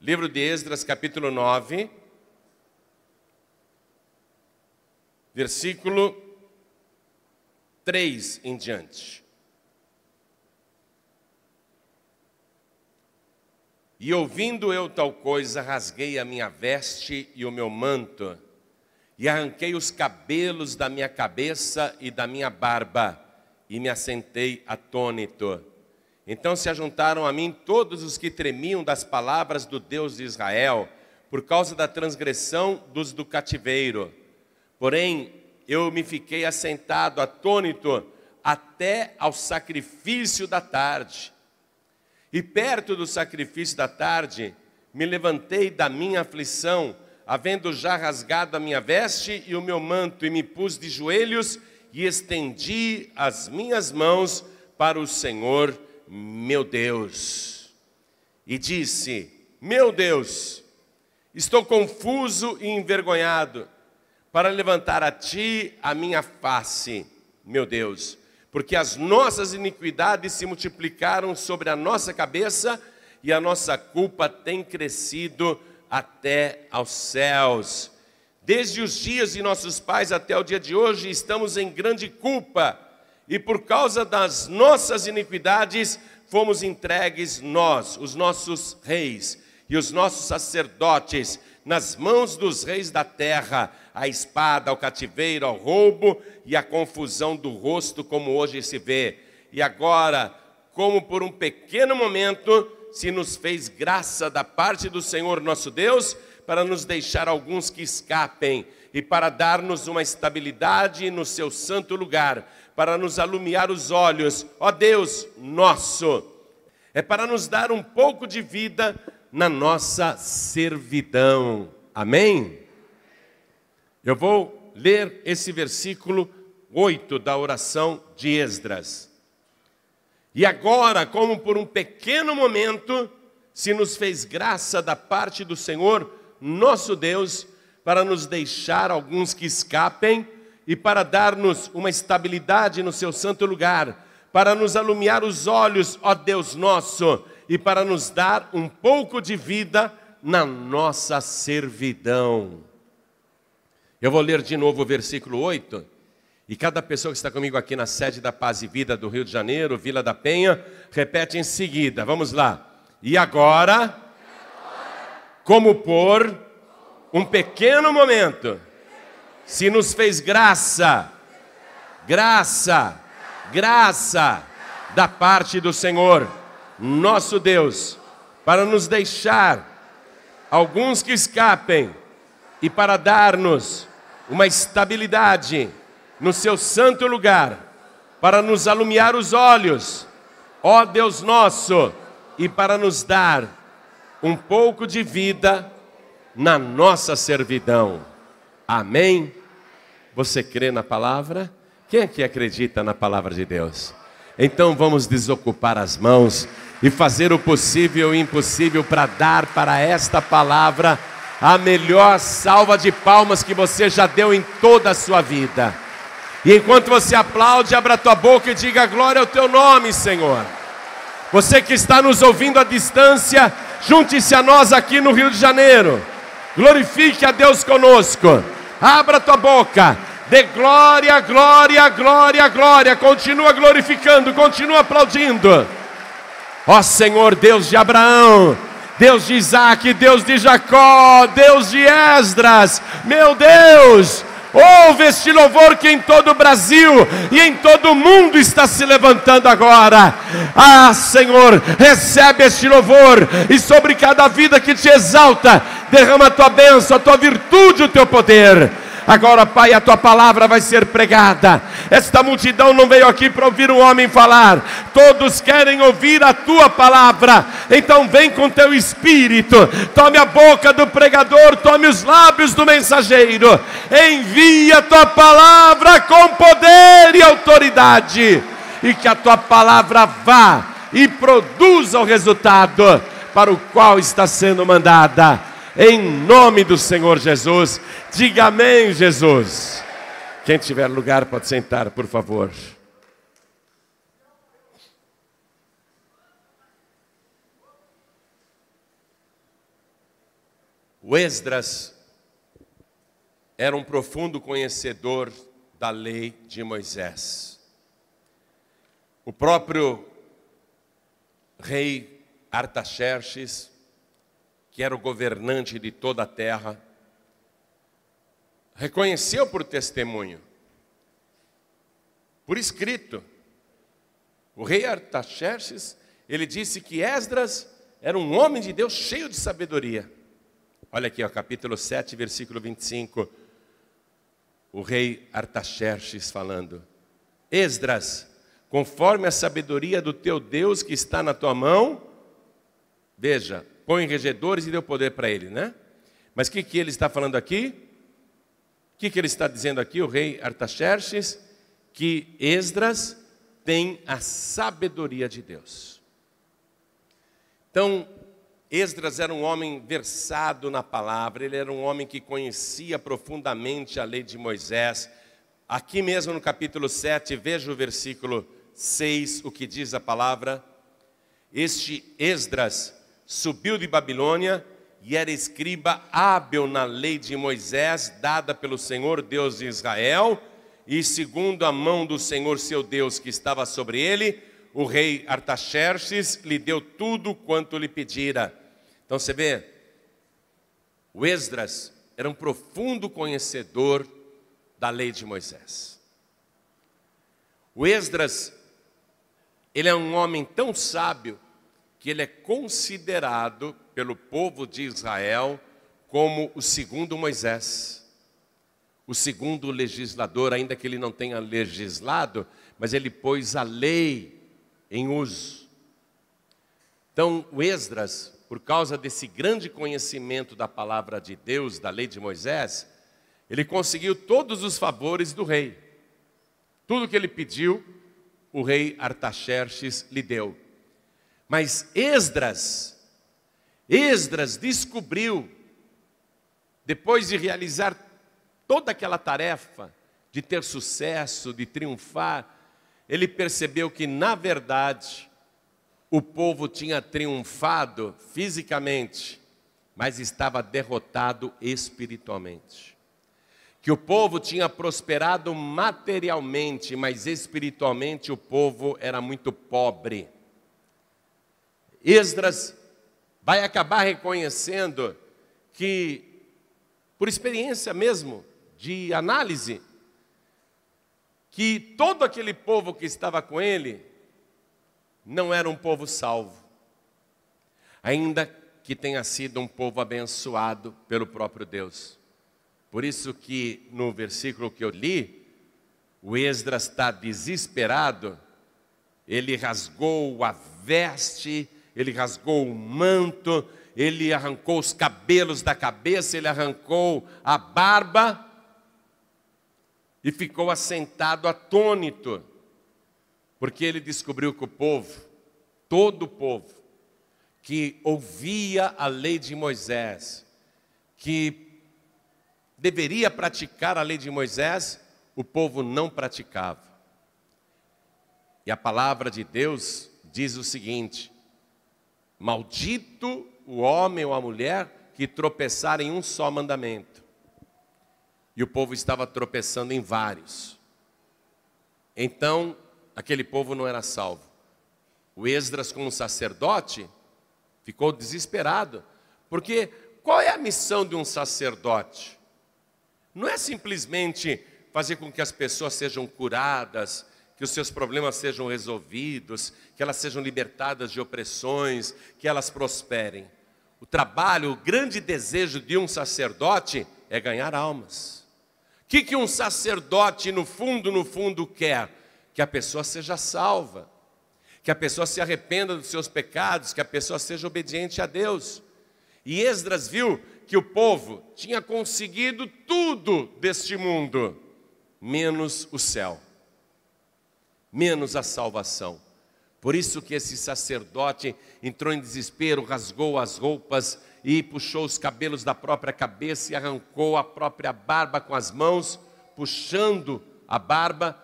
Livro de Esdras, capítulo 9, versículo 3 em diante. E ouvindo eu tal coisa, rasguei a minha veste e o meu manto, e arranquei os cabelos da minha cabeça e da minha barba, e me assentei atônito. Então se ajuntaram a mim todos os que tremiam das palavras do Deus de Israel, por causa da transgressão dos do cativeiro. Porém, eu me fiquei assentado, atônito, até ao sacrifício da tarde. E perto do sacrifício da tarde, me levantei da minha aflição, havendo já rasgado a minha veste e o meu manto, e me pus de joelhos e estendi as minhas mãos para o Senhor, meu Deus. E disse: Meu Deus, estou confuso e envergonhado para levantar a ti a minha face, meu Deus porque as nossas iniquidades se multiplicaram sobre a nossa cabeça e a nossa culpa tem crescido até aos céus. Desde os dias de nossos pais até o dia de hoje, estamos em grande culpa, e por causa das nossas iniquidades, fomos entregues nós, os nossos reis e os nossos sacerdotes, nas mãos dos reis da terra, a espada, ao cativeiro, ao roubo e à confusão do rosto, como hoje se vê. E agora, como por um pequeno momento, se nos fez graça da parte do Senhor nosso Deus, para nos deixar alguns que escapem e para dar-nos uma estabilidade no seu santo lugar, para nos alumiar os olhos, ó Deus nosso, é para nos dar um pouco de vida na nossa servidão. Amém? Eu vou ler esse versículo 8 da oração de Esdras. E agora, como por um pequeno momento, se nos fez graça da parte do Senhor, nosso Deus, para nos deixar alguns que escapem e para dar-nos uma estabilidade no seu santo lugar, para nos alumiar os olhos, ó Deus nosso, e para nos dar um pouco de vida na nossa servidão. Eu vou ler de novo o versículo 8. E cada pessoa que está comigo aqui na sede da Paz e Vida do Rio de Janeiro, Vila da Penha, repete em seguida. Vamos lá. E agora, como por um pequeno momento, se nos fez graça, graça, graça da parte do Senhor nosso Deus, para nos deixar alguns que escapem e para dar-nos uma estabilidade no seu santo lugar, para nos alumiar os olhos, ó Deus nosso, e para nos dar um pouco de vida na nossa servidão. Amém? Você crê na palavra? Quem é que acredita na palavra de Deus? Então vamos desocupar as mãos e fazer o possível e o impossível para dar para esta palavra a melhor salva de palmas que você já deu em toda a sua vida. E enquanto você aplaude, abra tua boca e diga glória ao teu nome, Senhor. Você que está nos ouvindo à distância, junte-se a nós aqui no Rio de Janeiro. Glorifique a Deus conosco. Abra tua boca. Dê glória, glória, glória, glória. Continua glorificando, continua aplaudindo. Ó Senhor Deus de Abraão, Deus de Isaac, Deus de Jacó, Deus de Esdras, meu Deus, ouve este louvor que em todo o Brasil e em todo o mundo está se levantando agora. Ah, Senhor, recebe este louvor e sobre cada vida que te exalta, derrama a tua bênção, a tua virtude, o teu poder. Agora, Pai, a tua palavra vai ser pregada. Esta multidão não veio aqui para ouvir um homem falar, todos querem ouvir a tua palavra. Então, vem com teu espírito, tome a boca do pregador, tome os lábios do mensageiro, envia a tua palavra com poder e autoridade, e que a tua palavra vá e produza o resultado para o qual está sendo mandada em nome do Senhor Jesus. Diga amém, Jesus. Quem tiver lugar pode sentar, por favor. O Esdras era um profundo conhecedor da lei de Moisés. O próprio rei Artaxerxes, que era o governante de toda a terra, reconheceu por testemunho, por escrito. O rei Artaxerxes, ele disse que Esdras era um homem de Deus cheio de sabedoria. Olha aqui, ó, capítulo 7, versículo 25. O rei Artaxerxes falando: Esdras, conforme a sabedoria do teu Deus que está na tua mão, veja, põe regedores e deu poder para ele, né? Mas o que, que ele está falando aqui? O que, que ele está dizendo aqui, o rei Artaxerxes? Que Esdras tem a sabedoria de Deus. Então, Esdras era um homem versado na palavra, ele era um homem que conhecia profundamente a lei de Moisés. Aqui mesmo no capítulo 7, veja o versículo 6, o que diz a palavra. Este Esdras subiu de Babilônia e era escriba hábil na lei de Moisés, dada pelo Senhor Deus de Israel, e segundo a mão do Senhor seu Deus que estava sobre ele, o rei Artaxerxes lhe deu tudo quanto lhe pedira. Então você vê, o Esdras era um profundo conhecedor da lei de Moisés. O Esdras, ele é um homem tão sábio que ele é considerado pelo povo de Israel como o segundo Moisés, o segundo legislador, ainda que ele não tenha legislado, mas ele pôs a lei em uso. Então, o Esdras, por causa desse grande conhecimento da palavra de Deus, da lei de Moisés, ele conseguiu todos os favores do rei. Tudo que ele pediu, o rei Artaxerxes lhe deu. Mas Esdras, Esdras descobriu, depois de realizar toda aquela tarefa, de ter sucesso, de triunfar, ele percebeu que, na verdade, o povo tinha triunfado fisicamente, mas estava derrotado espiritualmente. Que o povo tinha prosperado materialmente, mas espiritualmente o povo era muito pobre. Esdras vai acabar reconhecendo que, por experiência mesmo, de análise, que todo aquele povo que estava com ele não era um povo salvo, ainda que tenha sido um povo abençoado pelo próprio Deus. Por isso que no versículo que eu li, o Esdras está desesperado, ele rasgou a veste, ele rasgou o manto, ele arrancou os cabelos da cabeça, ele arrancou a barba e ficou assentado atônito. Porque ele descobriu que o povo, todo o povo, que ouvia a lei de Moisés, que deveria praticar a lei de Moisés, o povo não praticava. E a palavra de Deus diz o seguinte: Maldito o homem ou a mulher que tropeçar em um só mandamento. E o povo estava tropeçando em vários. Então aquele povo não era salvo. O Esdras, como sacerdote, ficou desesperado, porque qual é a missão de um sacerdote? Não é simplesmente fazer com que as pessoas sejam curadas, que os seus problemas sejam resolvidos, que elas sejam libertadas de opressões, que elas prosperem. O trabalho, o grande desejo de um sacerdote é ganhar almas. O que, que um sacerdote, no fundo, no fundo, quer? que a pessoa seja salva, que a pessoa se arrependa dos seus pecados, que a pessoa seja obediente a Deus. E Esdras viu que o povo tinha conseguido tudo deste mundo, menos o céu, menos a salvação. Por isso que esse sacerdote entrou em desespero, rasgou as roupas e puxou os cabelos da própria cabeça e arrancou a própria barba com as mãos, puxando a barba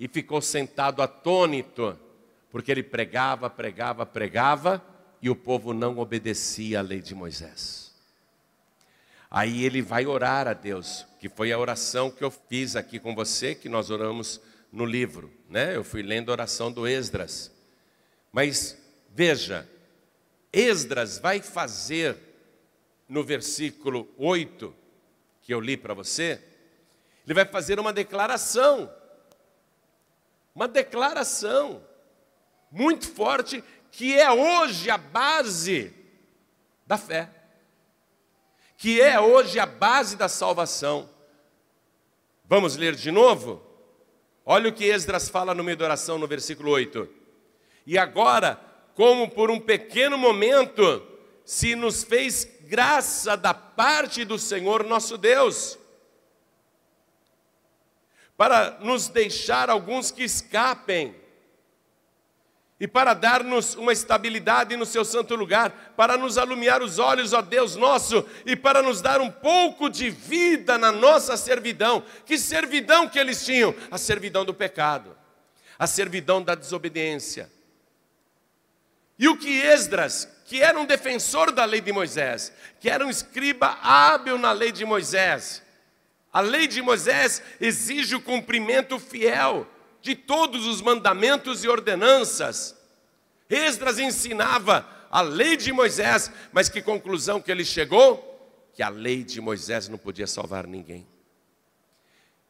e ficou sentado atônito, porque ele pregava, pregava, pregava e o povo não obedecia à lei de Moisés. Aí ele vai orar a Deus, que foi a oração que eu fiz aqui com você, que nós oramos no livro, né? Eu fui lendo a oração do Esdras. Mas veja, Esdras vai fazer no versículo 8 que eu li para você, ele vai fazer uma declaração. Uma declaração muito forte que é hoje a base da fé. Que é hoje a base da salvação. Vamos ler de novo? Olha o que Esdras fala no meio da oração, no versículo 8. E agora, como por um pequeno momento, se nos fez graça da parte do Senhor nosso Deus, para nos deixar alguns que escapem, e para dar-nos uma estabilidade no seu santo lugar, para nos alumiar os olhos, ó Deus nosso, e para nos dar um pouco de vida na nossa servidão. Que servidão que eles tinham? A servidão do pecado, a servidão da desobediência. E o que Esdras, que era um defensor da lei de Moisés, que era um escriba hábil na lei de Moisés, a lei de Moisés exige o cumprimento fiel de todos os mandamentos e ordenanças. Esdras ensinava a lei de Moisés, mas que conclusão que ele chegou? Que a lei de Moisés não podia salvar ninguém.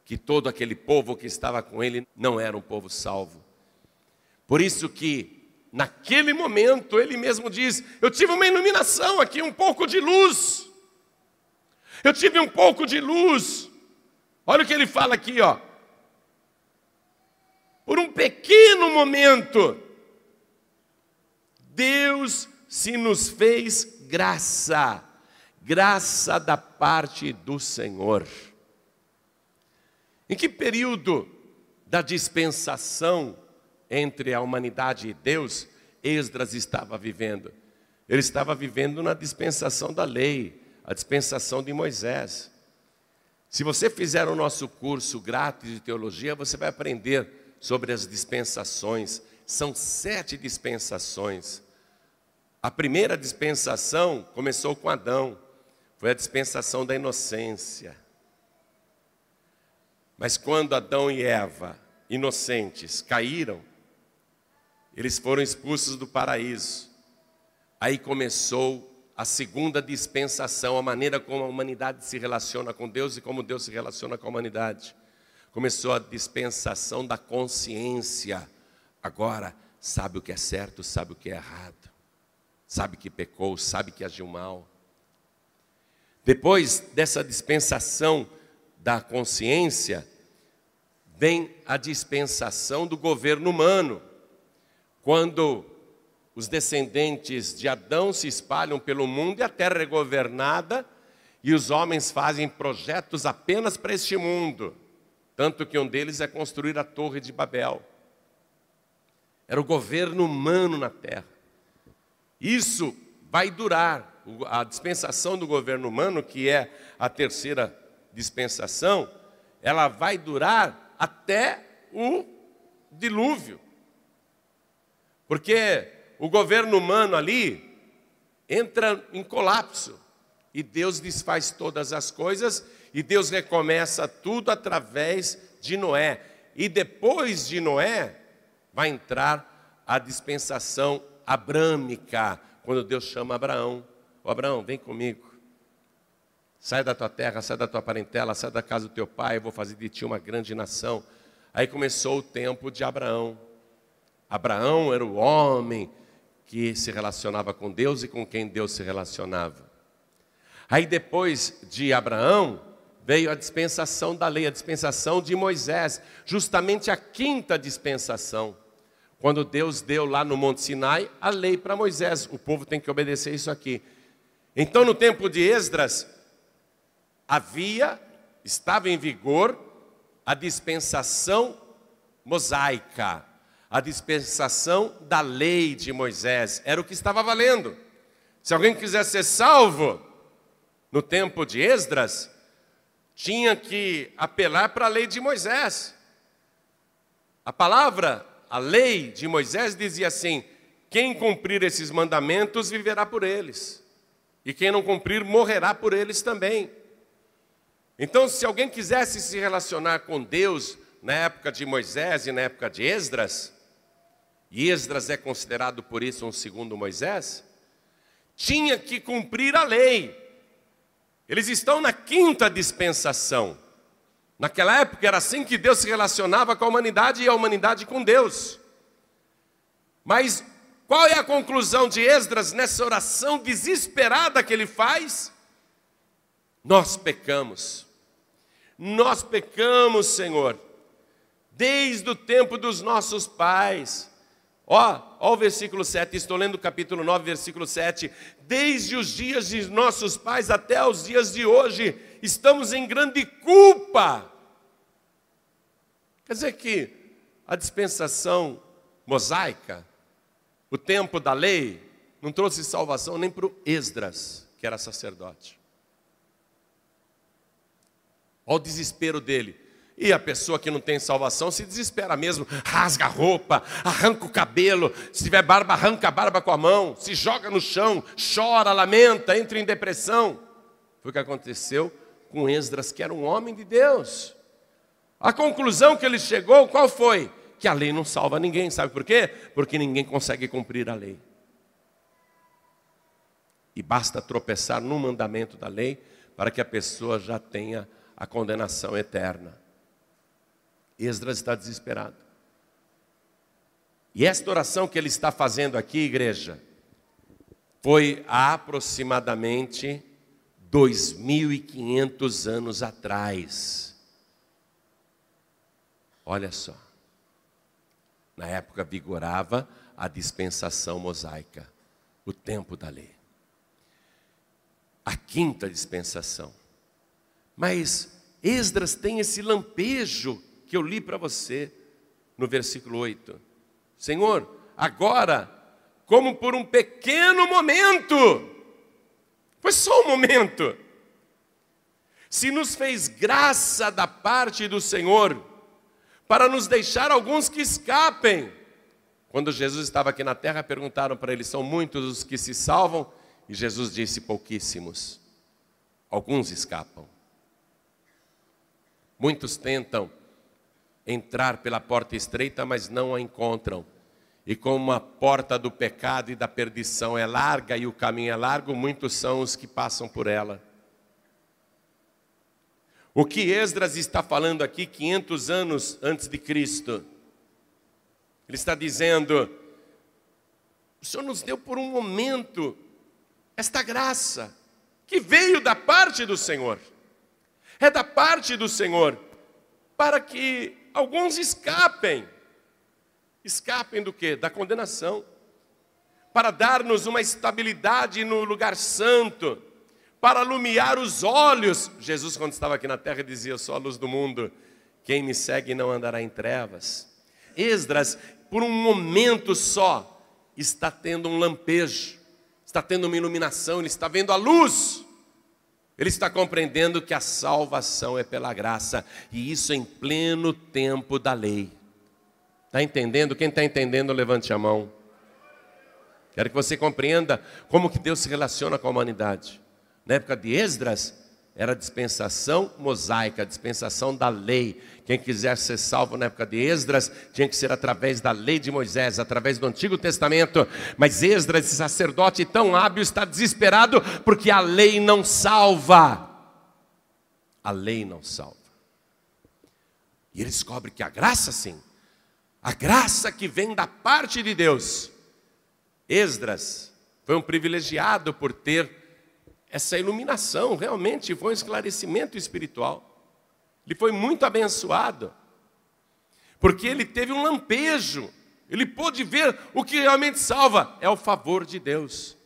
Que todo aquele povo que estava com ele não era um povo salvo. Por isso que naquele momento ele mesmo diz: "Eu tive uma iluminação aqui, um pouco de luz. Eu tive um pouco de luz. Olha o que ele fala aqui, ó. Por um pequeno momento, Deus se nos fez graça, graça da parte do Senhor. Em que período da dispensação entre a humanidade e Deus Esdras estava vivendo? Ele estava vivendo na dispensação da lei, a dispensação de Moisés. Se você fizer o nosso curso grátis de teologia, você vai aprender sobre as dispensações. São sete dispensações. A primeira dispensação começou com Adão, foi a dispensação da inocência. Mas quando Adão e Eva, inocentes, caíram, eles foram expulsos do paraíso. Aí começou a segunda dispensação, a maneira como a humanidade se relaciona com Deus e como Deus se relaciona com a humanidade. Começou a dispensação da consciência. Agora, sabe o que é certo, sabe o que é errado. Sabe que pecou, sabe que agiu mal. Depois dessa dispensação da consciência, vem a dispensação do governo humano. Quando os descendentes de Adão se espalham pelo mundo e a terra é governada, e os homens fazem projetos apenas para este mundo. Tanto que um deles é construir a Torre de Babel. Era o governo humano na terra. Isso vai durar. A dispensação do governo humano, que é a terceira dispensação, ela vai durar até o dilúvio. Porque o governo humano ali entra em colapso. E Deus desfaz todas as coisas e Deus recomeça tudo através de Noé. E depois de Noé vai entrar a dispensação abrâmica, quando Deus chama Abraão. Ô Abraão, vem comigo. Sai da tua terra, sai da tua parentela, sai da casa do teu pai, eu vou fazer de ti uma grande nação. Aí começou o tempo de Abraão. Abraão era o homem que se relacionava com Deus e com quem Deus se relacionava. Aí depois de Abraão, veio a dispensação da lei, a dispensação de Moisés, justamente a quinta dispensação. Quando Deus deu lá no Monte Sinai a lei para Moisés, o povo tem que obedecer isso aqui. Então, no tempo de Esdras, havia, estava em vigor, a dispensação mosaica a dispensação da lei de Moisés. Era o que estava valendo. Se alguém quisesse ser salvo no tempo de Esdras, tinha que apelar para a lei de Moisés. A palavra, a lei de Moisés dizia assim: quem cumprir esses mandamentos viverá por eles. E quem não cumprir morrerá por eles também. Então, se alguém quisesse se relacionar com Deus na época de Moisés e na época de Esdras, e Esdras é considerado por isso um segundo Moisés, tinha que cumprir a lei. Eles estão na quinta dispensação. Naquela época era assim que Deus se relacionava com a humanidade e a humanidade com Deus. Mas qual é a conclusão de Esdras nessa oração desesperada que ele faz? Nós pecamos. Nós pecamos, Senhor, desde o tempo dos nossos pais. Ó, ó o versículo 7, estou lendo o capítulo 9, versículo 7. Desde os dias de nossos pais até os dias de hoje, estamos em grande culpa. Quer dizer que a dispensação mosaica, o tempo da lei, não trouxe salvação nem para o Esdras, que era sacerdote. Olha o desespero dele. E a pessoa que não tem salvação se desespera mesmo, rasga a roupa, arranca o cabelo, se tiver barba, arranca a barba com a mão, se joga no chão, chora, lamenta, entra em depressão. Foi o que aconteceu com Esdras, que era um homem de Deus. A conclusão que ele chegou, qual foi? Que a lei não salva ninguém, sabe por quê? Porque ninguém consegue cumprir a lei. E basta tropeçar no mandamento da lei para que a pessoa já tenha a condenação eterna. Esdras está desesperado. E esta oração que ele está fazendo aqui, igreja, foi há aproximadamente 2.500 anos atrás. Olha só. Na época vigorava a dispensação mosaica, o tempo da lei. A quinta dispensação. Mas Esdras tem esse lampejo que eu li para você no versículo 8. Senhor, agora, como por um pequeno momento, foi só um momento, se nos fez graça da parte do Senhor, para nos deixar alguns que escapem. Quando Jesus estava aqui na terra, perguntaram para ele: são muitos os que se salvam? E Jesus disse: pouquíssimos. Alguns escapam. Muitos tentam entrar pela porta estreita, mas não a encontram. E como a porta do pecado e da perdição é larga e o caminho é largo, muitos são os que passam por ela. O que Esdras está falando aqui 500 anos antes de Cristo? Ele está dizendo: O Senhor nos deu por um momento esta graça que veio da parte do Senhor é da parte do Senhor, para que alguns escapem. Escapem do que? Da condenação. Para dar-nos uma estabilidade no lugar santo, para alumiar os olhos. Jesus, quando estava aqui na terra, dizia: Eu sou a luz do mundo, quem me segue não andará em trevas. Esdras, por um momento só, está tendo um lampejo, está tendo uma iluminação, ele está vendo a luz. Ele está compreendendo que a salvação é pela graça, e isso em pleno tempo da lei. Está entendendo? Quem está entendendo, levante a mão. Quero que você compreenda como que Deus se relaciona com a humanidade. Na época de Esdras, era dispensação mosaica, dispensação da lei. Quem quisesse ser salvo na época de Esdras, tinha que ser através da lei de Moisés, através do Antigo Testamento. Mas Esdras, esse sacerdote tão hábil, está desesperado porque a lei não salva. A lei não salva. E ele descobre que a graça sim, a graça que vem da parte de Deus. Esdras foi um privilegiado por ter essa iluminação, realmente foi um esclarecimento espiritual. Ele foi muito abençoado, porque ele teve um lampejo, ele pôde ver o que realmente salva é o favor de Deus.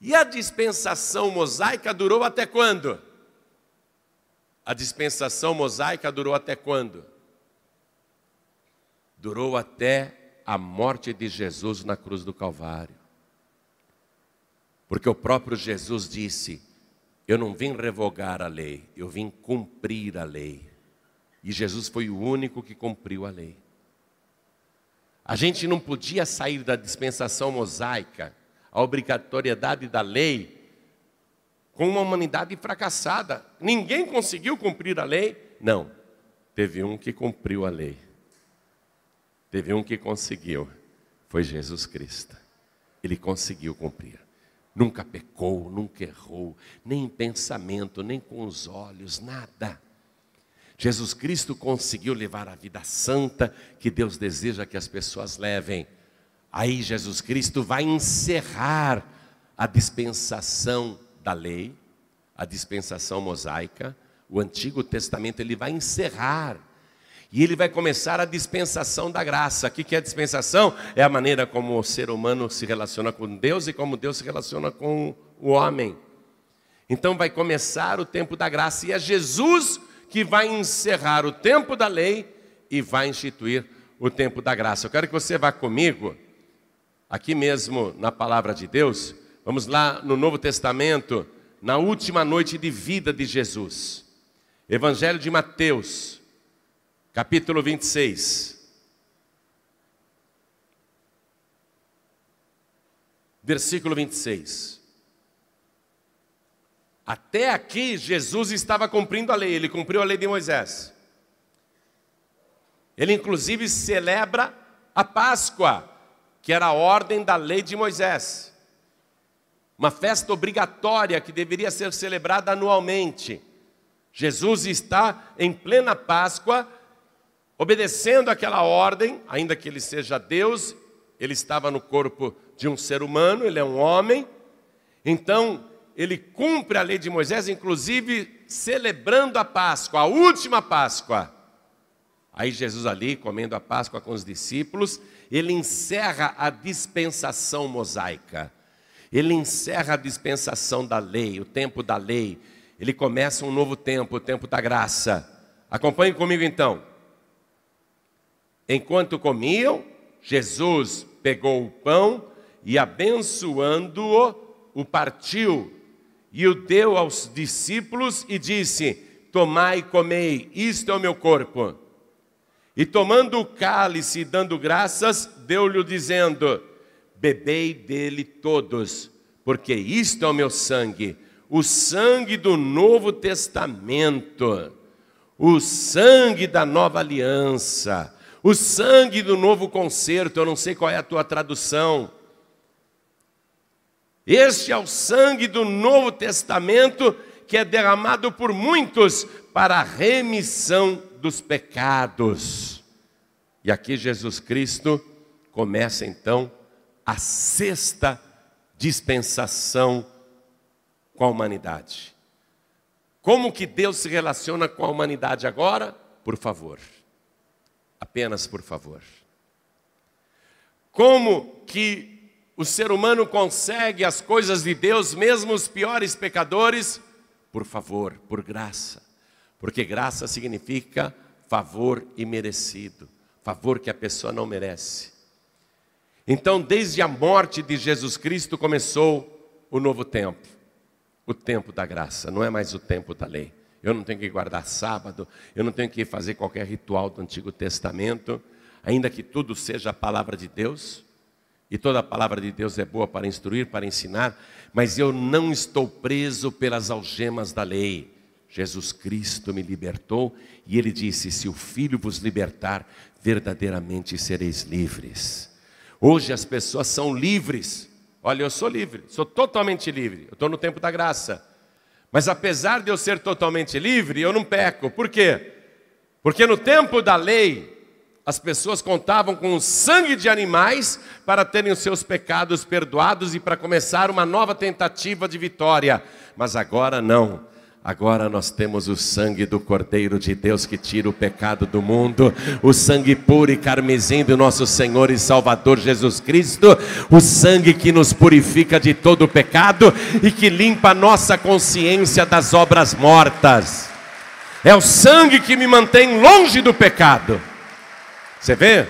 E a dispensação mosaica durou até quando? A dispensação mosaica durou até quando? Durou até a morte de Jesus na cruz do Calvário. Porque o próprio Jesus disse: Eu não vim revogar a lei, eu vim cumprir a lei. E Jesus foi o único que cumpriu a lei. A gente não podia sair da dispensação mosaica, a obrigatoriedade da lei, com uma humanidade fracassada. Ninguém conseguiu cumprir a lei? Não. Teve um que cumpriu a lei. Teve um que conseguiu. Foi Jesus Cristo. Ele conseguiu cumprir. Nunca pecou, nunca errou, nem em pensamento, nem com os olhos, nada. Jesus Cristo conseguiu levar a vida santa que Deus deseja que as pessoas levem. Aí Jesus Cristo vai encerrar a dispensação da lei, a dispensação mosaica, o Antigo Testamento, ele vai encerrar. E ele vai começar a dispensação da graça. O que é a dispensação? É a maneira como o ser humano se relaciona com Deus e como Deus se relaciona com o homem. Então vai começar o tempo da graça e é Jesus que vai encerrar o tempo da lei e vai instituir o tempo da graça. Eu quero que você vá comigo, aqui mesmo na palavra de Deus, vamos lá no Novo Testamento, na última noite de vida de Jesus. Evangelho de Mateus, capítulo 26. Versículo 26. Até aqui, Jesus estava cumprindo a lei, ele cumpriu a lei de Moisés. Ele, inclusive, celebra a Páscoa, que era a ordem da lei de Moisés. Uma festa obrigatória que deveria ser celebrada anualmente. Jesus está em plena Páscoa, obedecendo aquela ordem, ainda que ele seja Deus, ele estava no corpo de um ser humano, ele é um homem. Então, ele cumpre a lei de Moisés, inclusive celebrando a Páscoa, a última Páscoa. Aí Jesus ali, comendo a Páscoa com os discípulos, ele encerra a dispensação mosaica. Ele encerra a dispensação da lei, o tempo da lei. Ele começa um novo tempo, o tempo da graça. Acompanhe comigo então. Enquanto comiam, Jesus pegou o pão e abençoando-o, o partiu e o deu aos discípulos e disse: Tomai e comei, isto é o meu corpo. E tomando o cálice e dando graças, deu-lhe dizendo: Bebei dele todos, porque isto é o meu sangue, o sangue do Novo Testamento, o sangue da nova aliança, o sangue do novo concerto. Eu não sei qual é a tua tradução este é o sangue do Novo Testamento que é derramado por muitos para a remissão dos pecados. E aqui Jesus Cristo começa então a sexta dispensação com a humanidade. Como que Deus se relaciona com a humanidade agora? Por favor. Apenas por favor. Como que o ser humano consegue as coisas de Deus, mesmo os piores pecadores, por favor, por graça. Porque graça significa favor imerecido, favor que a pessoa não merece. Então, desde a morte de Jesus Cristo começou o novo tempo, o tempo da graça, não é mais o tempo da lei. Eu não tenho que guardar sábado, eu não tenho que fazer qualquer ritual do Antigo Testamento, ainda que tudo seja a palavra de Deus. E toda a palavra de Deus é boa para instruir, para ensinar, mas eu não estou preso pelas algemas da lei. Jesus Cristo me libertou e ele disse: Se o Filho vos libertar, verdadeiramente sereis livres. Hoje as pessoas são livres. Olha, eu sou livre, sou totalmente livre. Eu estou no tempo da graça. Mas apesar de eu ser totalmente livre, eu não peco. Por quê? Porque no tempo da lei, as pessoas contavam com o sangue de animais para terem os seus pecados perdoados e para começar uma nova tentativa de vitória. Mas agora não. Agora nós temos o sangue do Cordeiro de Deus que tira o pecado do mundo, o sangue puro e carmesim do nosso Senhor e Salvador Jesus Cristo, o sangue que nos purifica de todo o pecado e que limpa a nossa consciência das obras mortas. É o sangue que me mantém longe do pecado. Você vê?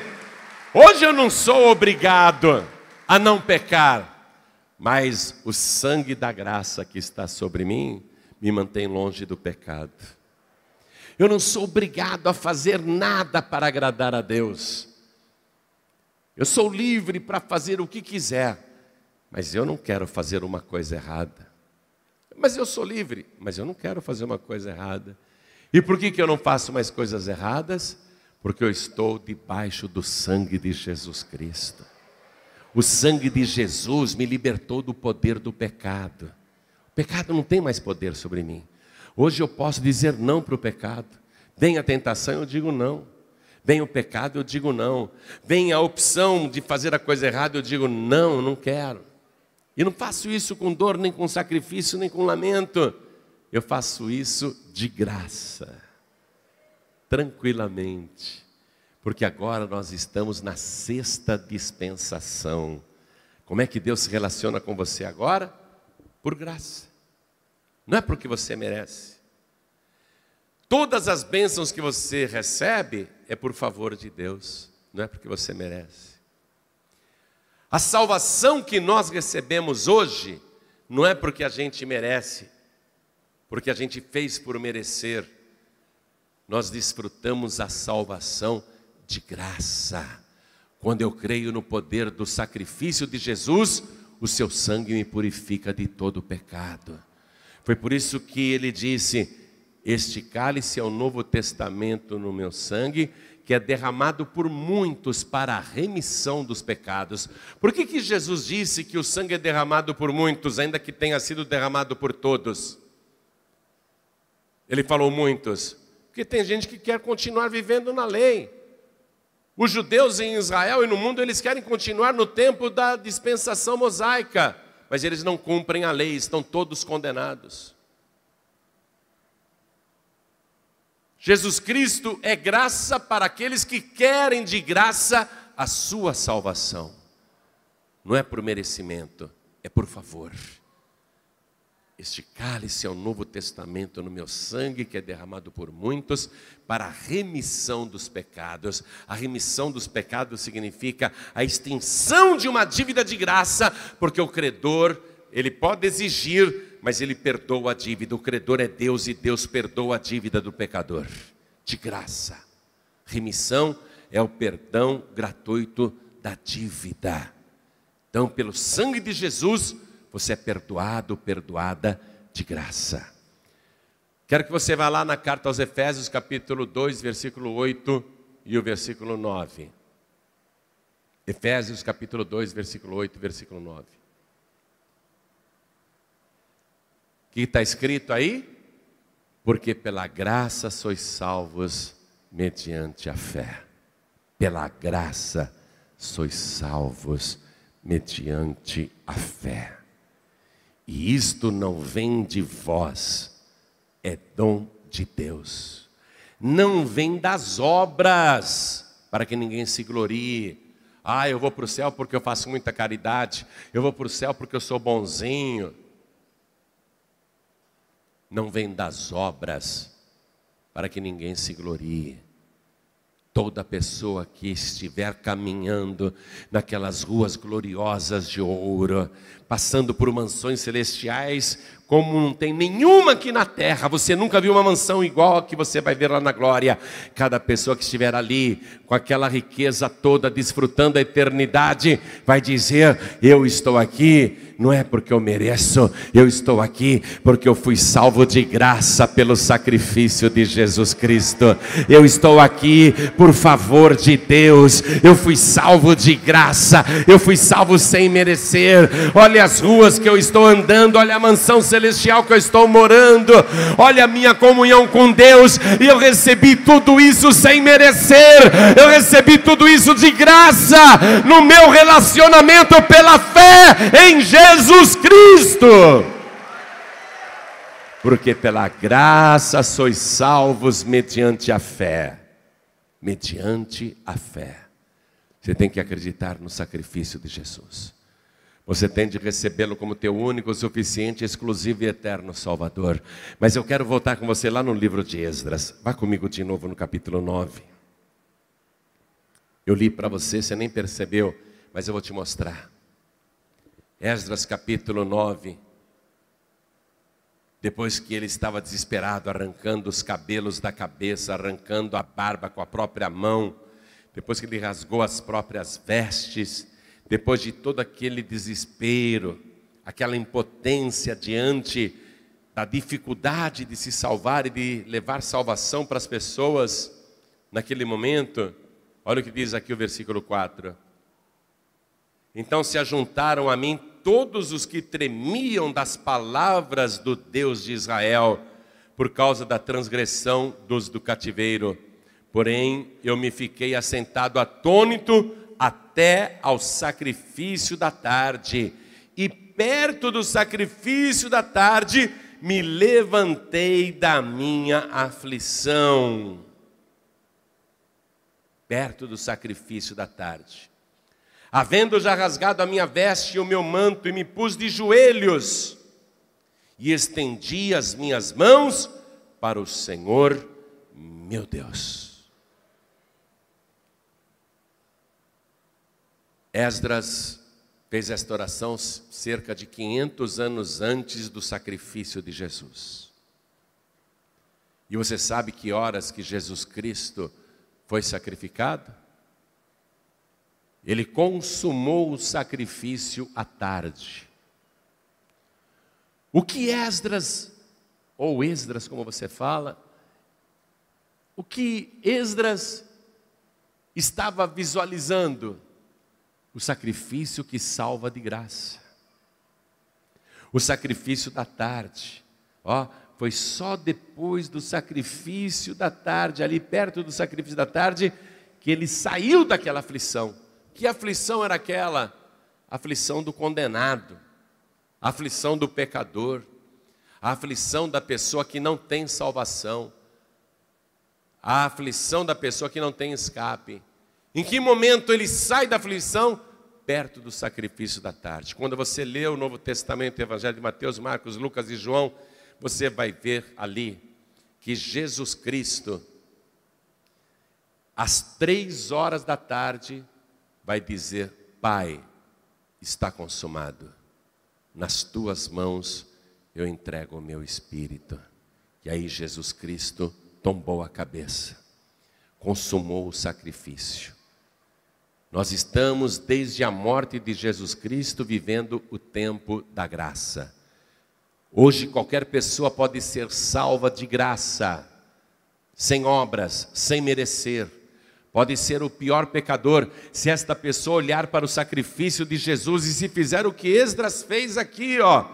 Hoje eu não sou obrigado a não pecar, mas o sangue da graça que está sobre mim me mantém longe do pecado. Eu não sou obrigado a fazer nada para agradar a Deus. Eu sou livre para fazer o que quiser, mas eu não quero fazer uma coisa errada. Mas eu sou livre, mas eu não quero fazer uma coisa errada. E por que, que eu não faço mais coisas erradas? Porque eu estou debaixo do sangue de Jesus Cristo. O sangue de Jesus me libertou do poder do pecado. Pecado não tem mais poder sobre mim. Hoje eu posso dizer não para o pecado. Vem a tentação, eu digo não. Vem o pecado, eu digo não. Vem a opção de fazer a coisa errada, eu digo não, não quero. E não faço isso com dor, nem com sacrifício, nem com lamento. Eu faço isso de graça, tranquilamente, porque agora nós estamos na sexta dispensação. Como é que Deus se relaciona com você agora? Por graça, não é porque você merece. Todas as bênçãos que você recebe é por favor de Deus, não é porque você merece. A salvação que nós recebemos hoje não é porque a gente merece, porque a gente fez por merecer. Nós desfrutamos a salvação de graça. Quando eu creio no poder do sacrifício de Jesus, o seu sangue me purifica de todo pecado. Foi por isso que ele disse: Este cálice é o novo testamento no meu sangue, que é derramado por muitos para a remissão dos pecados. Por que, que Jesus disse que o sangue é derramado por muitos, ainda que tenha sido derramado por todos? Ele falou muitos, porque tem gente que quer continuar vivendo na lei. Os judeus em Israel e no mundo, eles querem continuar no tempo da dispensação mosaica, mas eles não cumprem a lei, estão todos condenados. Jesus Cristo é graça para aqueles que querem de graça a sua salvação. Não é por merecimento, é por favor. Este cálice é o novo testamento no meu sangue, que é derramado por muitos, para a remissão dos pecados. A remissão dos pecados significa a extinção de uma dívida de graça, porque o credor, ele pode exigir mas ele perdoa a dívida. O credor é Deus e Deus perdoa a dívida do pecador, de graça. Remissão é o perdão gratuito da dívida. Então, pelo sangue de Jesus, você é perdoado, perdoada de graça. Quero que você vá lá na carta aos Efésios, capítulo 2, versículo 8 e o versículo 9. Efésios, capítulo 2, versículo 8 e versículo 9. que está escrito aí? Porque pela graça sois salvos mediante a fé. Pela graça sois salvos mediante a fé. E isto não vem de vós, é dom de Deus. Não vem das obras, para que ninguém se glorie. Ah, eu vou para o céu porque eu faço muita caridade. Eu vou para o céu porque eu sou bonzinho não vem das obras, para que ninguém se glorie. Toda pessoa que estiver caminhando naquelas ruas gloriosas de ouro, passando por mansões celestiais, como não tem nenhuma aqui na terra, você nunca viu uma mansão igual a que você vai ver lá na glória. Cada pessoa que estiver ali, com aquela riqueza toda, desfrutando a eternidade, vai dizer: Eu estou aqui não é porque eu mereço, eu estou aqui porque eu fui salvo de graça pelo sacrifício de Jesus Cristo. Eu estou aqui por favor de Deus, eu fui salvo de graça, eu fui salvo sem merecer. Olha as ruas que eu estou andando, olha a mansão celestial que eu estou morando, olha a minha comunhão com Deus, e eu recebi tudo isso sem merecer, eu recebi tudo isso de graça no meu relacionamento pela fé em Jesus. Jesus Cristo. Porque pela graça sois salvos mediante a fé. Mediante a fé. Você tem que acreditar no sacrifício de Jesus. Você tem de recebê-lo como teu único, suficiente, exclusivo e eterno Salvador. Mas eu quero voltar com você lá no livro de Esdras. Vá comigo de novo no capítulo 9. Eu li para você, você nem percebeu, mas eu vou te mostrar. Esdras capítulo 9. Depois que ele estava desesperado, arrancando os cabelos da cabeça, arrancando a barba com a própria mão, depois que ele rasgou as próprias vestes, depois de todo aquele desespero, aquela impotência diante da dificuldade de se salvar e de levar salvação para as pessoas naquele momento, olha o que diz aqui o versículo 4. Então se ajuntaram a mim todos os que tremiam das palavras do Deus de Israel, por causa da transgressão dos do cativeiro. Porém, eu me fiquei assentado atônito até ao sacrifício da tarde. E perto do sacrifício da tarde, me levantei da minha aflição. Perto do sacrifício da tarde. Havendo já rasgado a minha veste e o meu manto, e me pus de joelhos, e estendi as minhas mãos para o Senhor, meu Deus. Esdras fez esta oração cerca de 500 anos antes do sacrifício de Jesus. E você sabe que horas que Jesus Cristo foi sacrificado? Ele consumou o sacrifício à tarde. O que Esdras, ou Esdras como você fala, o que Esdras estava visualizando? o sacrifício que salva de graça. O sacrifício da tarde. Ó, foi só depois do sacrifício da tarde, ali perto do sacrifício da tarde, que ele saiu daquela aflição. Que aflição era aquela? Aflição do condenado, aflição do pecador, a aflição da pessoa que não tem salvação, a aflição da pessoa que não tem escape. Em que momento ele sai da aflição? Perto do sacrifício da tarde. Quando você lê o Novo Testamento, o Evangelho de Mateus, Marcos, Lucas e João, você vai ver ali que Jesus Cristo, às três horas da tarde, vai dizer: Pai, está consumado, nas tuas mãos eu entrego o meu espírito. E aí Jesus Cristo tombou a cabeça, consumou o sacrifício. Nós estamos, desde a morte de Jesus Cristo, vivendo o tempo da graça. Hoje, qualquer pessoa pode ser salva de graça, sem obras, sem merecer. Pode ser o pior pecador, se esta pessoa olhar para o sacrifício de Jesus e se fizer o que Esdras fez aqui, ó.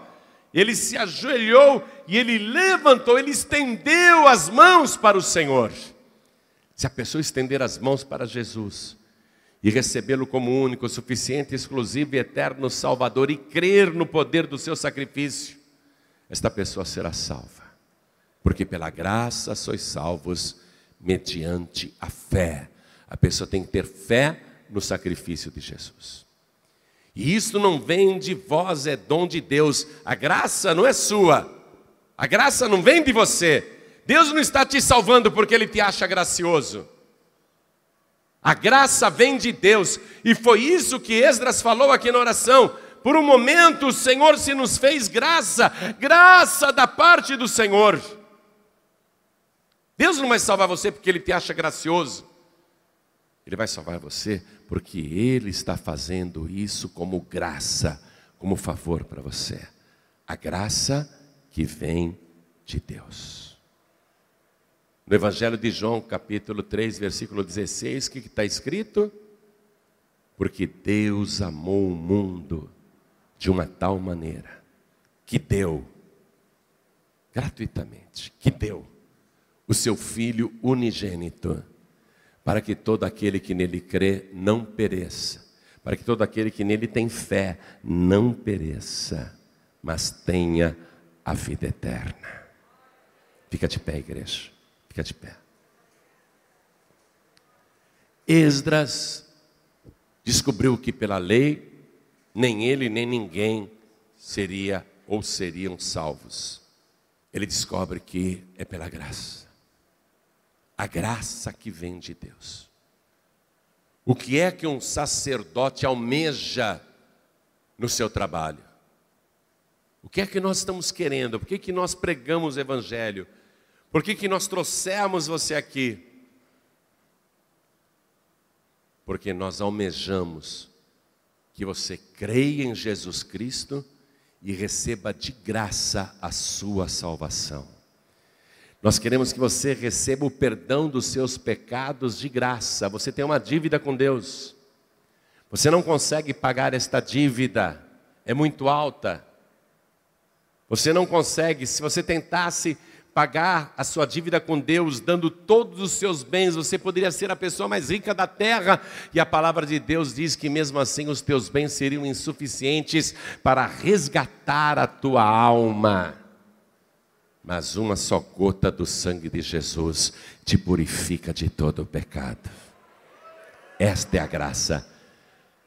Ele se ajoelhou e ele levantou, ele estendeu as mãos para o Senhor. Se a pessoa estender as mãos para Jesus, e recebê-lo como único, suficiente, exclusivo e eterno Salvador e crer no poder do seu sacrifício, esta pessoa será salva. Porque pela graça sois salvos mediante a fé. A pessoa tem que ter fé no sacrifício de Jesus. E isso não vem de vós, é dom de Deus. A graça não é sua. A graça não vem de você. Deus não está te salvando porque ele te acha gracioso. A graça vem de Deus, e foi isso que Esdras falou aqui na oração. Por um momento o Senhor se nos fez graça, graça da parte do Senhor. Deus não vai salvar você porque Ele te acha gracioso, Ele vai salvar você porque Ele está fazendo isso como graça, como favor para você. A graça que vem de Deus. No Evangelho de João, capítulo 3, versículo 16, o que está escrito? Porque Deus amou o mundo de uma tal maneira que deu, gratuitamente, que deu o seu Filho unigênito, para que todo aquele que nele crê não pereça, para que todo aquele que nele tem fé não pereça, mas tenha a vida eterna. Fica de pé, igreja. Fica de pé. Esdras descobriu que pela lei, nem ele nem ninguém seria ou seriam salvos. Ele descobre que é pela graça. A graça que vem de Deus. O que é que um sacerdote almeja no seu trabalho? O que é que nós estamos querendo? Por que, que nós pregamos o Evangelho? Por que, que nós trouxemos você aqui? Porque nós almejamos que você creia em Jesus Cristo e receba de graça a sua salvação. Nós queremos que você receba o perdão dos seus pecados de graça. Você tem uma dívida com Deus. Você não consegue pagar esta dívida, é muito alta. Você não consegue, se você tentasse pagar a sua dívida com Deus, dando todos os seus bens, você poderia ser a pessoa mais rica da terra, e a palavra de Deus diz que mesmo assim os teus bens seriam insuficientes para resgatar a tua alma. Mas uma só gota do sangue de Jesus te purifica de todo o pecado. Esta é a graça.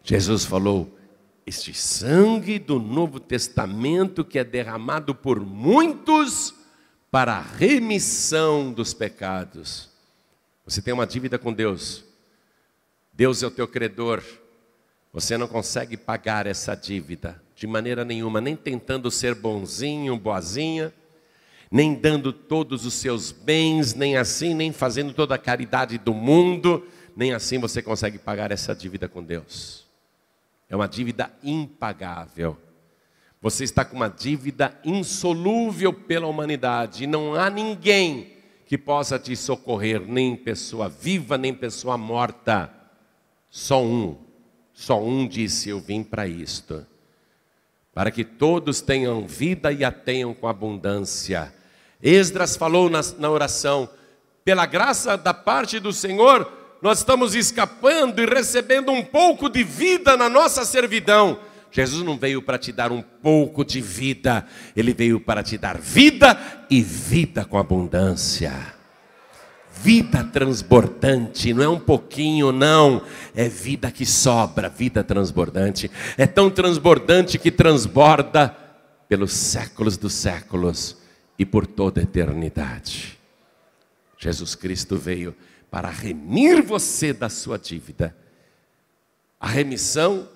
Jesus falou: Este sangue do Novo Testamento que é derramado por muitos para a remissão dos pecados. Você tem uma dívida com Deus. Deus é o teu credor. Você não consegue pagar essa dívida de maneira nenhuma, nem tentando ser bonzinho, boazinha, nem dando todos os seus bens, nem assim, nem fazendo toda a caridade do mundo, nem assim você consegue pagar essa dívida com Deus. É uma dívida impagável. Você está com uma dívida insolúvel pela humanidade e não há ninguém que possa te socorrer, nem pessoa viva, nem pessoa morta. Só um, só um disse: Eu vim para isto, para que todos tenham vida e a tenham com abundância. Esdras falou na, na oração: pela graça da parte do Senhor, nós estamos escapando e recebendo um pouco de vida na nossa servidão Jesus não veio para te dar um pouco de vida, ele veio para te dar vida e vida com abundância. Vida transbordante, não é um pouquinho, não, é vida que sobra, vida transbordante. É tão transbordante que transborda pelos séculos dos séculos e por toda a eternidade. Jesus Cristo veio para remir você da sua dívida. A remissão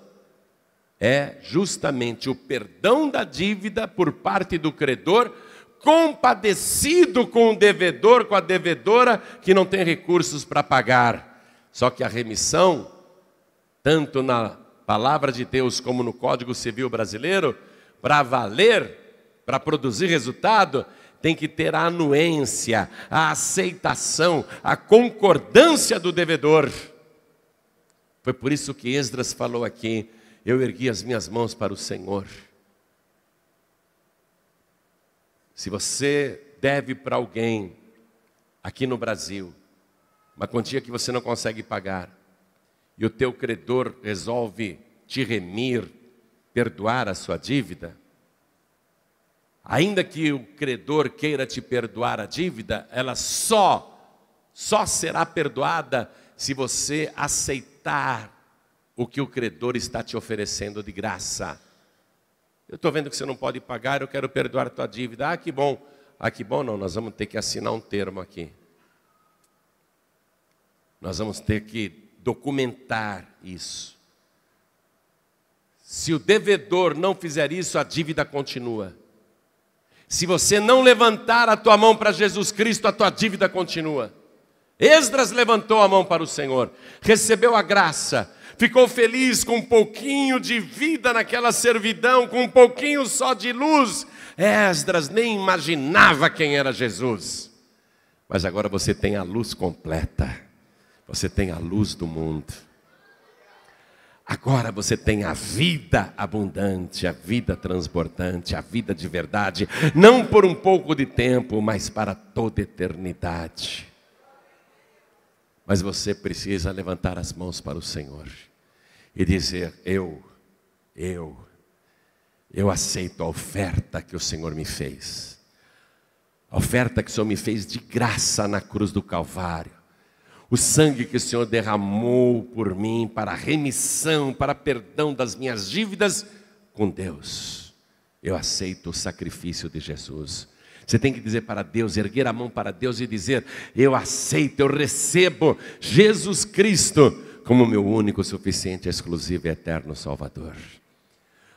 é justamente o perdão da dívida por parte do credor, compadecido com o devedor, com a devedora que não tem recursos para pagar. Só que a remissão, tanto na palavra de Deus como no Código Civil brasileiro, para valer, para produzir resultado, tem que ter a anuência, a aceitação, a concordância do devedor. Foi por isso que Esdras falou aqui: eu ergui as minhas mãos para o Senhor. Se você deve para alguém aqui no Brasil uma quantia que você não consegue pagar e o teu credor resolve te remir, perdoar a sua dívida, ainda que o credor queira te perdoar a dívida, ela só só será perdoada se você aceitar o que o credor está te oferecendo de graça. Eu estou vendo que você não pode pagar, eu quero perdoar a tua dívida. Ah, que bom. Ah, que bom, não, nós vamos ter que assinar um termo aqui. Nós vamos ter que documentar isso. Se o devedor não fizer isso, a dívida continua. Se você não levantar a tua mão para Jesus Cristo, a tua dívida continua. Esdras levantou a mão para o Senhor, recebeu a graça, ficou feliz com um pouquinho de vida naquela servidão, com um pouquinho só de luz. Esdras nem imaginava quem era Jesus. Mas agora você tem a luz completa. Você tem a luz do mundo. Agora você tem a vida abundante, a vida transbordante, a vida de verdade, não por um pouco de tempo, mas para toda eternidade. Mas você precisa levantar as mãos para o Senhor e dizer: Eu, eu, eu aceito a oferta que o Senhor me fez. A oferta que o Senhor me fez de graça na cruz do Calvário. O sangue que o Senhor derramou por mim para remissão, para perdão das minhas dívidas com Deus. Eu aceito o sacrifício de Jesus. Você tem que dizer para Deus, erguer a mão para Deus e dizer: Eu aceito, eu recebo Jesus Cristo como meu único, suficiente, exclusivo e eterno Salvador.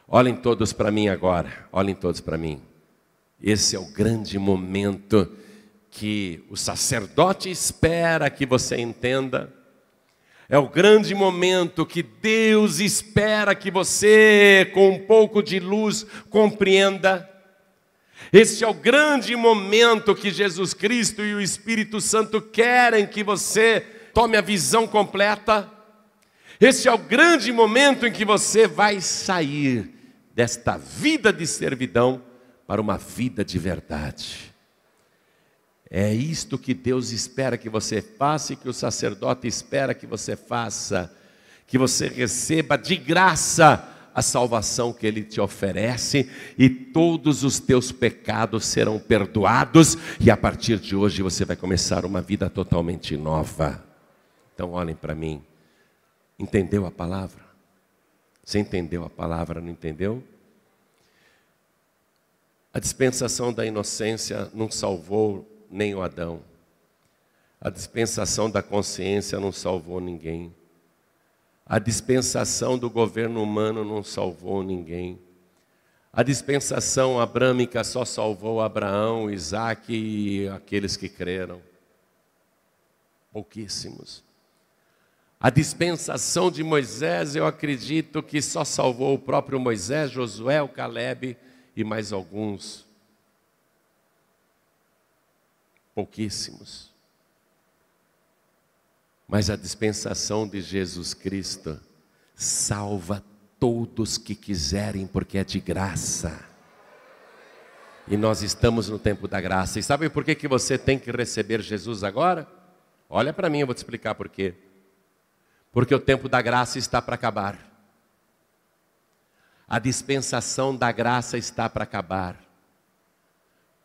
Olhem todos para mim agora, olhem todos para mim. Esse é o grande momento que o sacerdote espera que você entenda. É o grande momento que Deus espera que você, com um pouco de luz, compreenda. Esse é o grande momento que Jesus Cristo e o Espírito Santo querem que você tome a visão completa. Esse é o grande momento em que você vai sair desta vida de servidão para uma vida de verdade. É isto que Deus espera que você faça e que o sacerdote espera que você faça, que você receba de graça a salvação que ele te oferece e todos os teus pecados serão perdoados e a partir de hoje você vai começar uma vida totalmente nova. Então olhem para mim. Entendeu a palavra? Você entendeu a palavra, não entendeu? A dispensação da inocência não salvou nem o Adão. A dispensação da consciência não salvou ninguém. A dispensação do governo humano não salvou ninguém. A dispensação abrâmica só salvou Abraão, Isaac e aqueles que creram. Pouquíssimos. A dispensação de Moisés, eu acredito que só salvou o próprio Moisés, Josué, o Caleb e mais alguns pouquíssimos. Mas a dispensação de Jesus Cristo salva todos que quiserem, porque é de graça. E nós estamos no tempo da graça. E sabe por que, que você tem que receber Jesus agora? Olha para mim, eu vou te explicar por quê. Porque o tempo da graça está para acabar. A dispensação da graça está para acabar.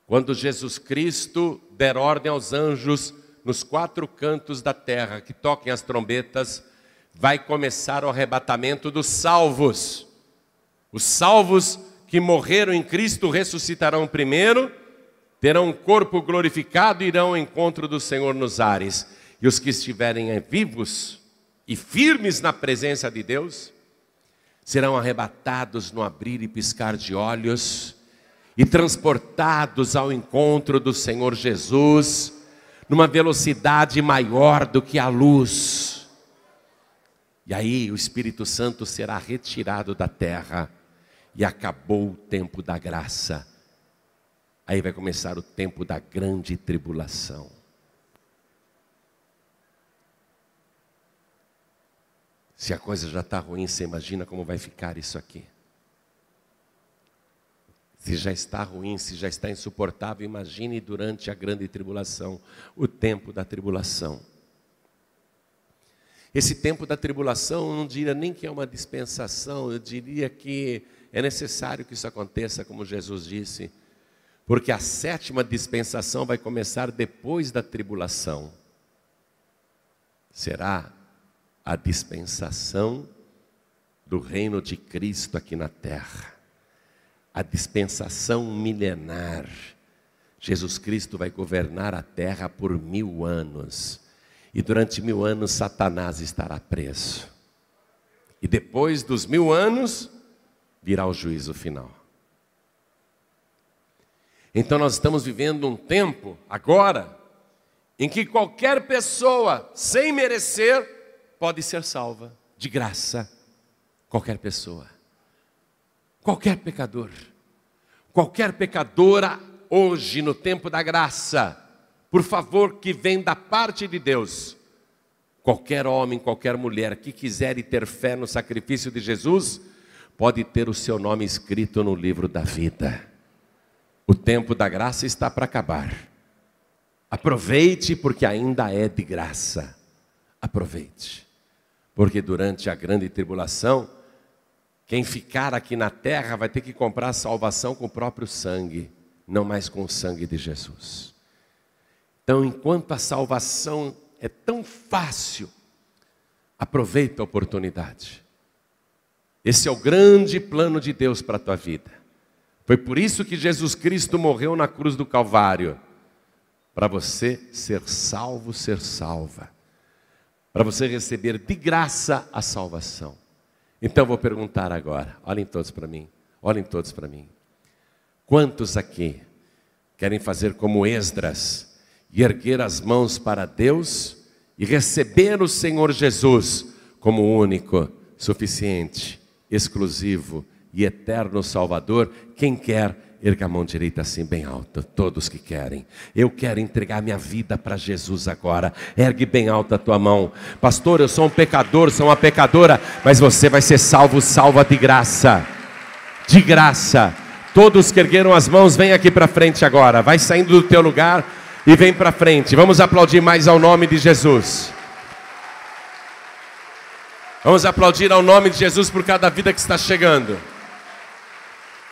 Quando Jesus Cristo der ordem aos anjos nos quatro cantos da terra que toquem as trombetas, vai começar o arrebatamento dos salvos. Os salvos que morreram em Cristo ressuscitarão primeiro, terão um corpo glorificado e irão ao encontro do Senhor nos ares. E os que estiverem vivos e firmes na presença de Deus, serão arrebatados no abrir e piscar de olhos e transportados ao encontro do Senhor Jesus, numa velocidade maior do que a luz. E aí o Espírito Santo será retirado da terra e acabou o tempo da graça. Aí vai começar o tempo da grande tribulação. Se a coisa já está ruim, você imagina como vai ficar isso aqui. Se já está ruim, se já está insuportável, imagine durante a grande tribulação, o tempo da tribulação. Esse tempo da tribulação, eu não diria nem que é uma dispensação, eu diria que é necessário que isso aconteça, como Jesus disse, porque a sétima dispensação vai começar depois da tribulação. Será a dispensação do reino de Cristo aqui na terra a dispensação milenar. Jesus Cristo vai governar a terra por mil anos. E durante mil anos Satanás estará preso. E depois dos mil anos virá o juízo final. Então nós estamos vivendo um tempo agora em que qualquer pessoa, sem merecer, pode ser salva de graça. Qualquer pessoa. Qualquer pecador, qualquer pecadora hoje no tempo da graça, por favor, que vem da parte de Deus. Qualquer homem, qualquer mulher que quiser ter fé no sacrifício de Jesus, pode ter o seu nome escrito no livro da vida. O tempo da graça está para acabar. Aproveite, porque ainda é de graça. Aproveite, porque durante a grande tribulação, quem ficar aqui na terra vai ter que comprar a salvação com o próprio sangue, não mais com o sangue de Jesus. Então, enquanto a salvação é tão fácil, aproveita a oportunidade. Esse é o grande plano de Deus para a tua vida. Foi por isso que Jesus Cristo morreu na cruz do Calvário para você ser salvo, ser salva, para você receber de graça a salvação. Então vou perguntar agora, olhem todos para mim, olhem todos para mim. Quantos aqui querem fazer como Esdras e erguer as mãos para Deus e receber o Senhor Jesus como único, suficiente, exclusivo e eterno Salvador, quem quer Erga a mão direita assim bem alta, todos que querem. Eu quero entregar minha vida para Jesus agora. Ergue bem alta a tua mão. Pastor, eu sou um pecador, sou uma pecadora, mas você vai ser salvo, salva de graça. De graça. Todos que ergueram as mãos, vem aqui para frente agora. Vai saindo do teu lugar e vem para frente. Vamos aplaudir mais ao nome de Jesus. Vamos aplaudir ao nome de Jesus por cada vida que está chegando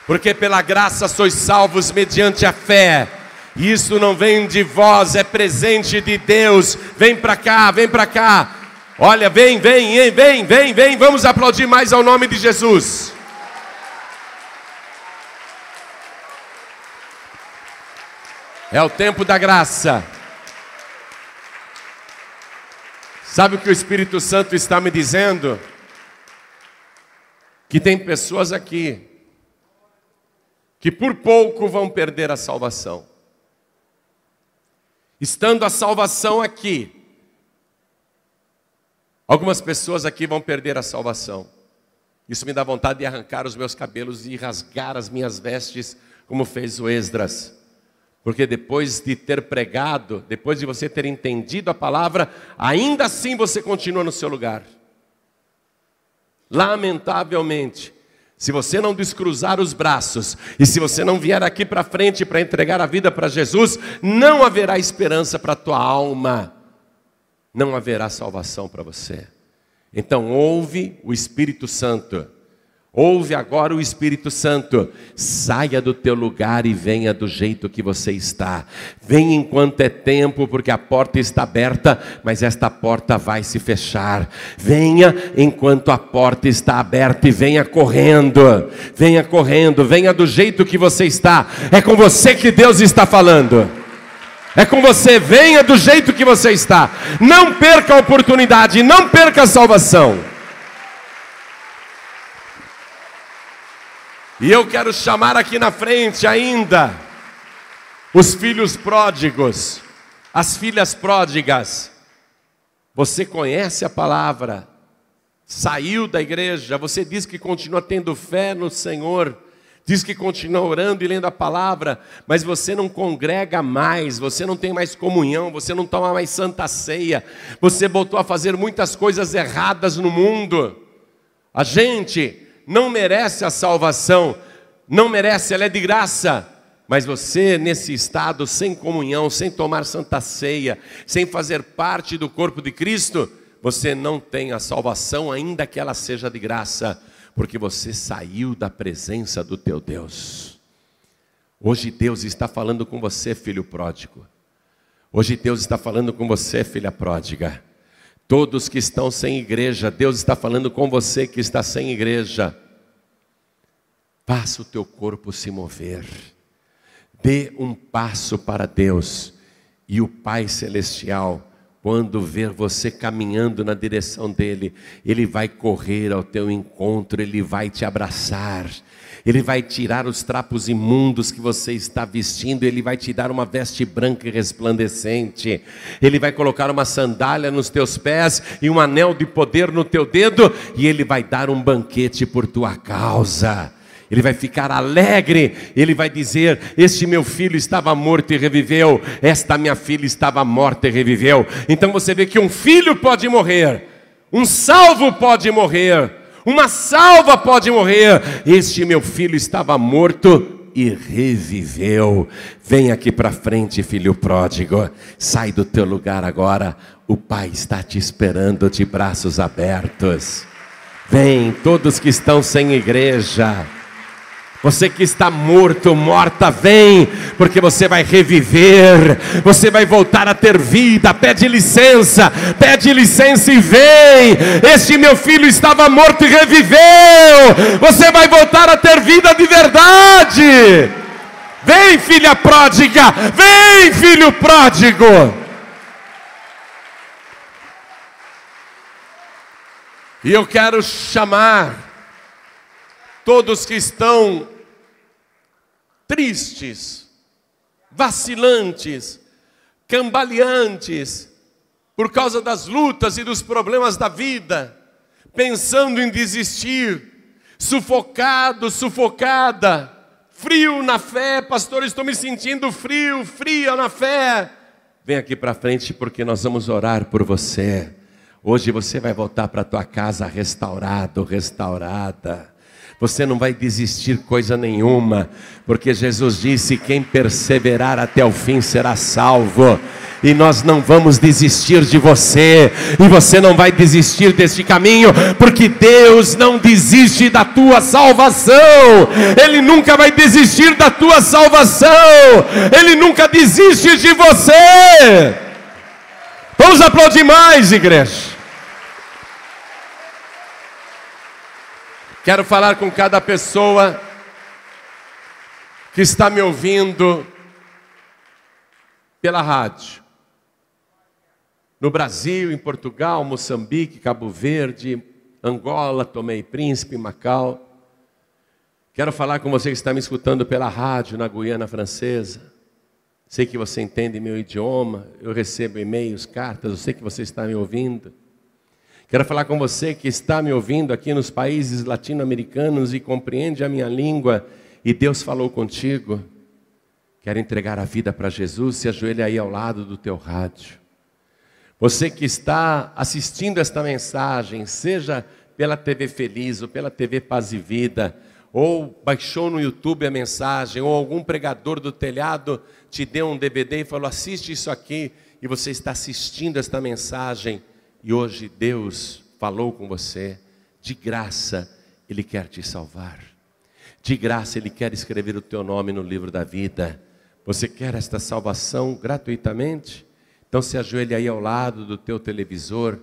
porque pela graça sois salvos mediante a fé. Isso não vem de vós, é presente de Deus. Vem para cá, vem para cá. Olha, vem, vem, vem, vem, vem. Vamos aplaudir mais ao nome de Jesus. É o tempo da graça. Sabe o que o Espírito Santo está me dizendo? Que tem pessoas aqui que por pouco vão perder a salvação. Estando a salvação aqui, algumas pessoas aqui vão perder a salvação. Isso me dá vontade de arrancar os meus cabelos e rasgar as minhas vestes, como fez o Esdras. Porque depois de ter pregado, depois de você ter entendido a palavra, ainda assim você continua no seu lugar. Lamentavelmente, se você não descruzar os braços e se você não vier aqui para frente para entregar a vida para Jesus, não haverá esperança para a tua alma, não haverá salvação para você. Então, ouve o Espírito Santo Ouve agora o Espírito Santo. Saia do teu lugar e venha do jeito que você está. Venha enquanto é tempo, porque a porta está aberta, mas esta porta vai se fechar. Venha enquanto a porta está aberta e venha correndo. Venha correndo, venha do jeito que você está. É com você que Deus está falando. É com você, venha do jeito que você está. Não perca a oportunidade, não perca a salvação. E eu quero chamar aqui na frente ainda os filhos pródigos, as filhas pródigas. Você conhece a palavra, saiu da igreja, você diz que continua tendo fé no Senhor, diz que continua orando e lendo a palavra, mas você não congrega mais, você não tem mais comunhão, você não toma mais santa ceia, você voltou a fazer muitas coisas erradas no mundo. A gente não merece a salvação, não merece, ela é de graça. Mas você, nesse estado, sem comunhão, sem tomar santa ceia, sem fazer parte do corpo de Cristo, você não tem a salvação, ainda que ela seja de graça, porque você saiu da presença do teu Deus. Hoje Deus está falando com você, filho pródigo. Hoje Deus está falando com você, filha pródiga. Todos que estão sem igreja, Deus está falando com você que está sem igreja. Faça o teu corpo se mover. Dê um passo para Deus. E o Pai Celestial, quando ver você caminhando na direção dele, ele vai correr ao teu encontro, ele vai te abraçar. Ele vai tirar os trapos imundos que você está vestindo, Ele vai te dar uma veste branca e resplandecente, Ele vai colocar uma sandália nos teus pés e um anel de poder no teu dedo, e Ele vai dar um banquete por tua causa. Ele vai ficar alegre, ele vai dizer: Este meu filho estava morto e reviveu, esta minha filha estava morta e reviveu. Então você vê que um filho pode morrer, um salvo pode morrer, uma salva pode morrer. Este meu filho estava morto e reviveu. Vem aqui para frente, filho pródigo. Sai do teu lugar agora. O Pai está te esperando de braços abertos. Vem, todos que estão sem igreja. Você que está morto, morta, vem, porque você vai reviver, você vai voltar a ter vida. Pede licença, pede licença e vem. Este meu filho estava morto e reviveu. Você vai voltar a ter vida de verdade. Vem, filha pródiga, vem, filho pródigo. E eu quero chamar todos que estão tristes, vacilantes, cambaleantes, por causa das lutas e dos problemas da vida, pensando em desistir, sufocado, sufocada, frio na fé, pastor, estou me sentindo frio, fria na fé. Vem aqui para frente porque nós vamos orar por você. Hoje você vai voltar para tua casa restaurado, restaurada. Você não vai desistir coisa nenhuma, porque Jesus disse: quem perseverar até o fim será salvo. E nós não vamos desistir de você, e você não vai desistir deste caminho, porque Deus não desiste da tua salvação, Ele nunca vai desistir da tua salvação, Ele nunca desiste de você. Vamos aplaudir mais, igreja. Quero falar com cada pessoa que está me ouvindo pela rádio. No Brasil, em Portugal, Moçambique, Cabo Verde, Angola, Tomé e Príncipe, Macau. Quero falar com você que está me escutando pela rádio na Guiana Francesa. Sei que você entende meu idioma, eu recebo e-mails, cartas, eu sei que você está me ouvindo. Quero falar com você que está me ouvindo aqui nos países latino-americanos e compreende a minha língua e Deus falou contigo. Quero entregar a vida para Jesus, se ajoelhe aí ao lado do teu rádio. Você que está assistindo esta mensagem, seja pela TV Feliz ou pela TV Paz e Vida, ou baixou no YouTube a mensagem, ou algum pregador do telhado te deu um DVD e falou: assiste isso aqui, e você está assistindo esta mensagem e hoje Deus falou com você, de graça Ele quer te salvar, de graça Ele quer escrever o teu nome no livro da vida. Você quer esta salvação gratuitamente? Então se ajoelhe aí ao lado do teu televisor,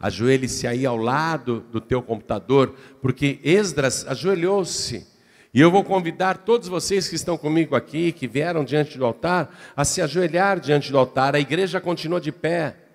ajoelhe-se aí ao lado do teu computador, porque Esdras ajoelhou-se. E eu vou convidar todos vocês que estão comigo aqui, que vieram diante do altar, a se ajoelhar diante do altar. A igreja continua de pé.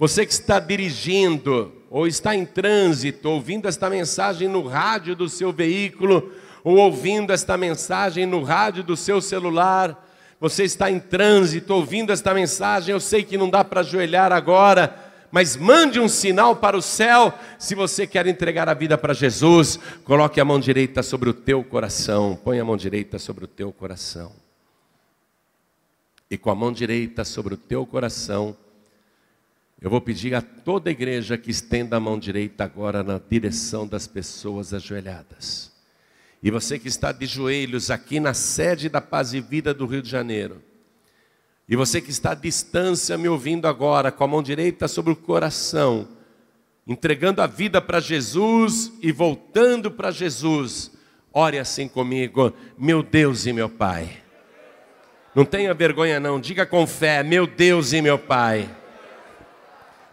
Você que está dirigindo ou está em trânsito, ouvindo esta mensagem no rádio do seu veículo, ou ouvindo esta mensagem no rádio do seu celular, você está em trânsito, ouvindo esta mensagem, eu sei que não dá para ajoelhar agora, mas mande um sinal para o céu se você quer entregar a vida para Jesus. Coloque a mão direita sobre o teu coração, põe a mão direita sobre o teu coração. E com a mão direita sobre o teu coração, eu vou pedir a toda a igreja que estenda a mão direita agora na direção das pessoas ajoelhadas. E você que está de joelhos aqui na sede da Paz e Vida do Rio de Janeiro. E você que está à distância me ouvindo agora, com a mão direita sobre o coração, entregando a vida para Jesus e voltando para Jesus. Ore assim comigo, meu Deus e meu Pai. Não tenha vergonha não, diga com fé, meu Deus e meu Pai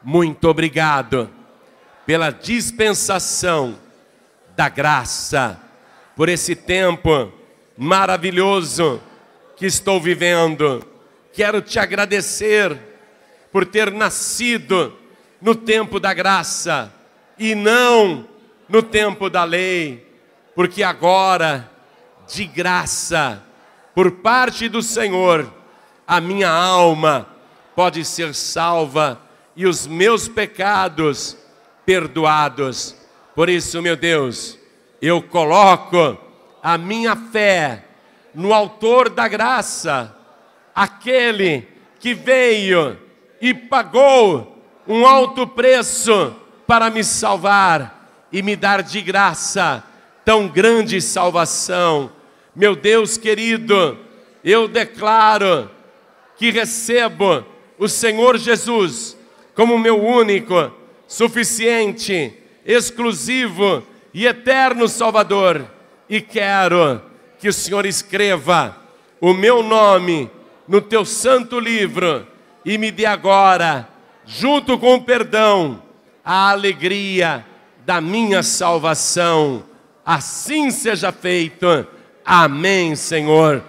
muito obrigado pela dispensação da graça, por esse tempo maravilhoso que estou vivendo. Quero te agradecer por ter nascido no tempo da graça e não no tempo da lei, porque agora, de graça, por parte do Senhor, a minha alma pode ser salva e os meus pecados perdoados. Por isso, meu Deus, eu coloco a minha fé no Autor da graça, aquele que veio e pagou um alto preço para me salvar e me dar de graça tão grande salvação. Meu Deus querido, eu declaro que recebo o Senhor Jesus como meu único, suficiente, exclusivo e eterno Salvador. E quero que o Senhor escreva o meu nome no teu santo livro e me dê agora, junto com o perdão, a alegria da minha salvação. Assim seja feito. Amém, Senhor.